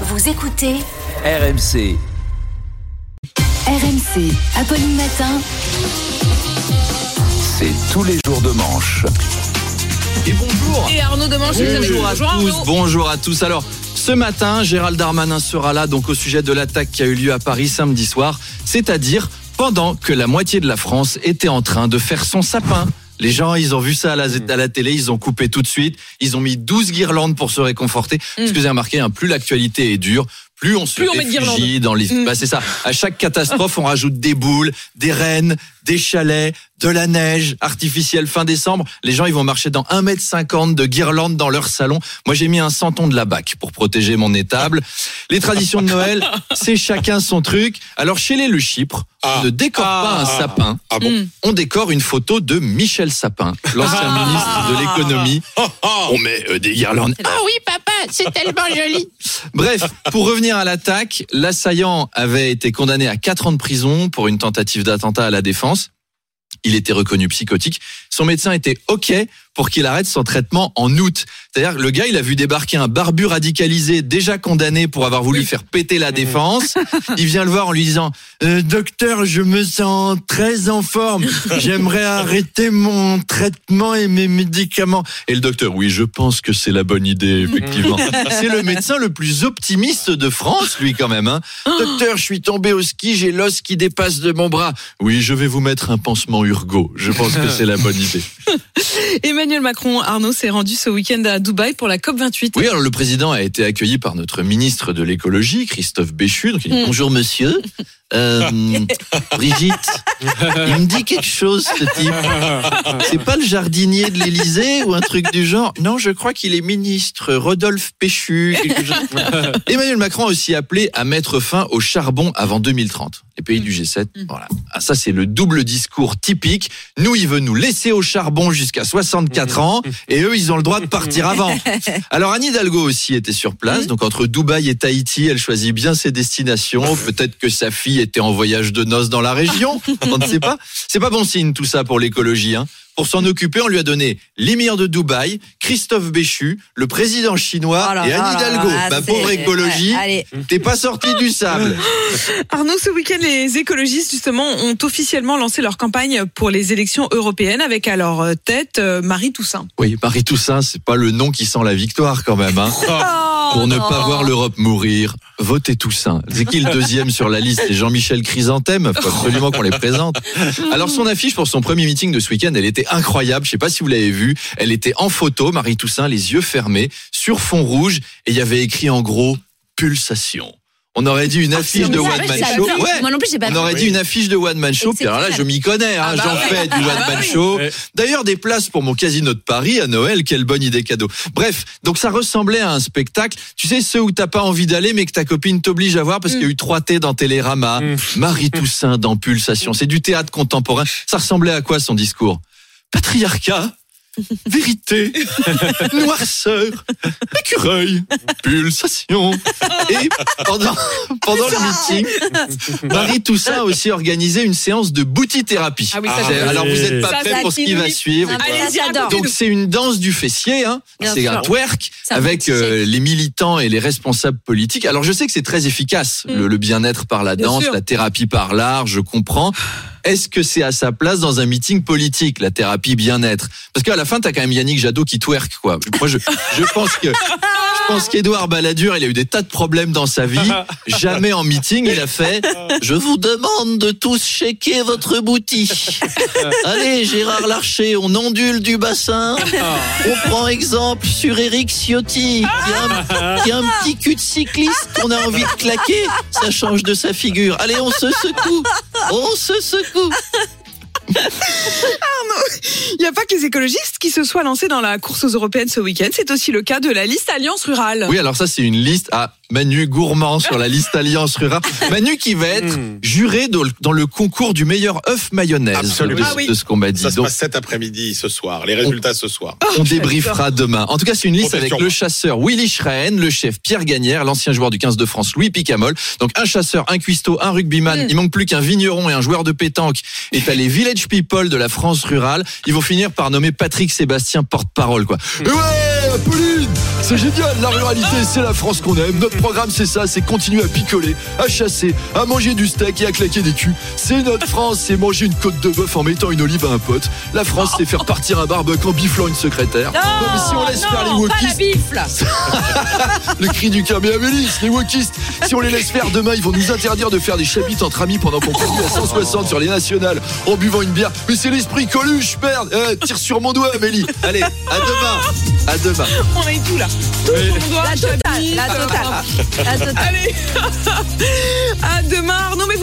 Vous écoutez RMC. RMC, Apolline Matin. C'est tous les jours de manche. Et bonjour. Et Arnaud Demanche, Bonjour à bonjour tous. Arnaud. Bonjour à tous. Alors, ce matin, Gérald Darmanin sera là donc au sujet de l'attaque qui a eu lieu à Paris samedi soir, c'est-à-dire pendant que la moitié de la France était en train de faire son sapin. Les gens, ils ont vu ça à la, à la télé, ils ont coupé tout de suite, ils ont mis 12 guirlandes pour se réconforter. Parce que vous avez remarqué, hein, plus l'actualité est dure, plus on se Plus on met de réfugie guirlandes. dans les... Mm. Bah, c'est ça. À chaque catastrophe, on rajoute des boules, des rennes, des chalets, de la neige artificielle fin décembre. Les gens, ils vont marcher dans 1m50 de guirlandes dans leur salon. Moi, j'ai mis un centon de la BAC pour protéger mon étable. Les traditions de Noël, c'est chacun son truc. Alors, chez les Le Chypre, Ah. on ne décore pas un Ah. sapin. Ah bon Mm. On décore une photo de Michel Sapin, l'ancien ministre de l'économie. On met euh, des guirlandes. Ah oui, papa, c'est tellement joli. Bref, pour revenir à l'attaque, l'assaillant avait été condamné à 4 ans de prison pour une tentative d'attentat à la défense. Il était reconnu psychotique. Son médecin était OK pour qu'il arrête son traitement en août. C'est-à-dire le gars, il a vu débarquer un barbu radicalisé déjà condamné pour avoir voulu faire péter la défense. Il vient le voir en lui disant Euh, Docteur, je me sens très en forme. J'aimerais arrêter mon traitement et mes médicaments. Et le docteur, oui, je pense que c'est la bonne idée, effectivement. c'est le médecin le plus optimiste de France, lui, quand même. Hein. Docteur, je suis tombé au ski, j'ai l'os qui dépasse de mon bras. Oui, je vais vous mettre un pansement Urgo. Je pense que c'est la bonne idée. Emmanuel Macron, Arnaud s'est rendu ce week-end à Dubaï pour la COP28. Oui, alors le président a été accueilli par notre ministre de l'écologie, Christophe Béchu. Donc il dit Mm. bonjour monsieur. Euh, Brigitte, il me dit quelque chose ce type. C'est pas le jardinier de l'Élysée ou un truc du genre? Non, je crois qu'il est ministre. Rodolphe Péchu. Emmanuel Macron a aussi appelé à mettre fin au charbon avant 2030. Les pays du G7, voilà. Ah, ça, c'est le double discours typique. Nous, il veut nous laisser au charbon jusqu'à 64 ans et eux, ils ont le droit de partir avant. Alors, Anne Hidalgo aussi était sur place. Donc, entre Dubaï et Tahiti, elle choisit bien ses destinations. Peut-être que sa fille était en voyage de noces dans la région. On ne sait pas. C'est pas bon signe, tout ça, pour l'écologie, hein. Pour s'en occuper, on lui a donné l'émir de Dubaï, Christophe Béchu, le président chinois Oh là et Anne Hidalgo. là, Ma c'est- pauvre écologie, ouais, t'es pas sorti du sable. Arnaud, ce week-end, les écologistes, justement, ont officiellement lancé leur campagne pour les élections européennes avec à leur tête euh, Marie Toussaint. Oui, Marie Toussaint, c'est pas le nom qui sent la victoire quand même. Hein. Pour ne pas voir l'Europe mourir, votez Toussaint. C'est qui le deuxième sur la liste C'est Jean-Michel Chrysanthème. Faut absolument qu'on les présente. Alors son affiche pour son premier meeting de ce week-end, elle était incroyable. Je sais pas si vous l'avez vue. Elle était en photo, Marie Toussaint, les yeux fermés, sur fond rouge, et il y avait écrit en gros pulsation. On aurait dit une affiche de Ah, One Man Show. Moi non plus, j'ai pas On aurait dit une affiche de One Man Show. Puis alors là, je m'y connais, hein, Ah bah j'en oui. fais du Ah One bah Man oui. Show. D'ailleurs, des places pour mon casino de Paris à Noël, quelle bonne idée cadeau. Bref, donc ça ressemblait à un spectacle. Tu sais, ceux où t'as pas envie d'aller, mais que ta copine t'oblige à voir parce qu'il y a eu 3 T dans Télérama, Marie Toussaint dans Pulsation. C'est du théâtre contemporain. Ça ressemblait à quoi son discours? Patriarcat Vérité, noirceur, écureuil, pulsation. Et pendant, pendant le meeting, Marie Toussaint a aussi organisé une séance de boutithérapie. Ah oui, ça. Alors vous n'êtes pas Ça, prêts ça, pour ce qui va suivre. Ah, j'adore. Donc c'est une danse du fessier, hein. Bien c'est sûr. un twerk C'est un avec petit euh, les militants et les responsables politiques. Alors je sais que c'est très efficace, le, le bien-être par la Bien danse, sûr. la thérapie par l'art, je comprends. Est-ce que c'est à sa place dans un meeting politique, la thérapie bien-être? Parce qu'à la fin, t'as quand même Yannick Jadot qui twerk, quoi. Moi, je, je pense que je pense qu'Édouard Balladur, il a eu des tas de problèmes dans sa vie. Jamais en meeting, il a fait « Je vous demande de tous shaker votre boutique. Allez, Gérard Larcher, on ondule du bassin. On prend exemple sur Eric Ciotti, qui a, qui a un petit cul de cycliste qu'on a envie de claquer. Ça change de sa figure. Allez, on se secoue. On se secoue. Il n'y a pas que les écologistes qui se soient lancés dans la course aux européennes ce week-end. C'est aussi le cas de la liste Alliance Rurale. Oui, alors ça, c'est une liste à Manu gourmand sur la liste Alliance Rurale. Manu qui va être Mm. juré dans le- concours du meilleur œuf mayonnaise Absolument. de, Ah oui. de ce qu'on m'a dit. Ça se Donc, passe cet après-midi, ce soir. Les résultats ce soir. on débriefera demain. En tout cas, c'est une liste avec le chasseur Willy Schrein, le chef Pierre Gagnère, l'ancien joueur du 15 de France Louis Picamol. Donc un chasseur, un cuistot, un rugbyman. Mm. Il manque plus qu'un vigneron et un joueur de pétanque. Et t'as les village people de la France rurale. Ils vont finir par nommer Patrick Sébastien porte-parole, quoi. C'est génial, la ruralité, c'est la France qu'on aime. Notre programme, c'est ça, c'est continuer à picoler, à chasser, à manger du steak et à claquer des culs. C'est notre France, c'est manger une côte de bœuf en mettant une olive à un pote. La France, c'est faire partir un barbecue en biflant une secrétaire. Non, mais si on laisse non, faire les wokistes, bifle. le cri du Amélis, les wokistes, si on les laisse faire demain, ils vont nous interdire de faire des chapitres entre amis pendant qu'on conduit à 160 sur les nationales en buvant une bière. Mais c'est l'esprit Coluche, merde Eh, Tire sur mon doigt, Amélie Allez, à demain À demain On est tout là. Tout doigt, La totale, la totale. La totale. Allez, à demain. Arnaud, mais vous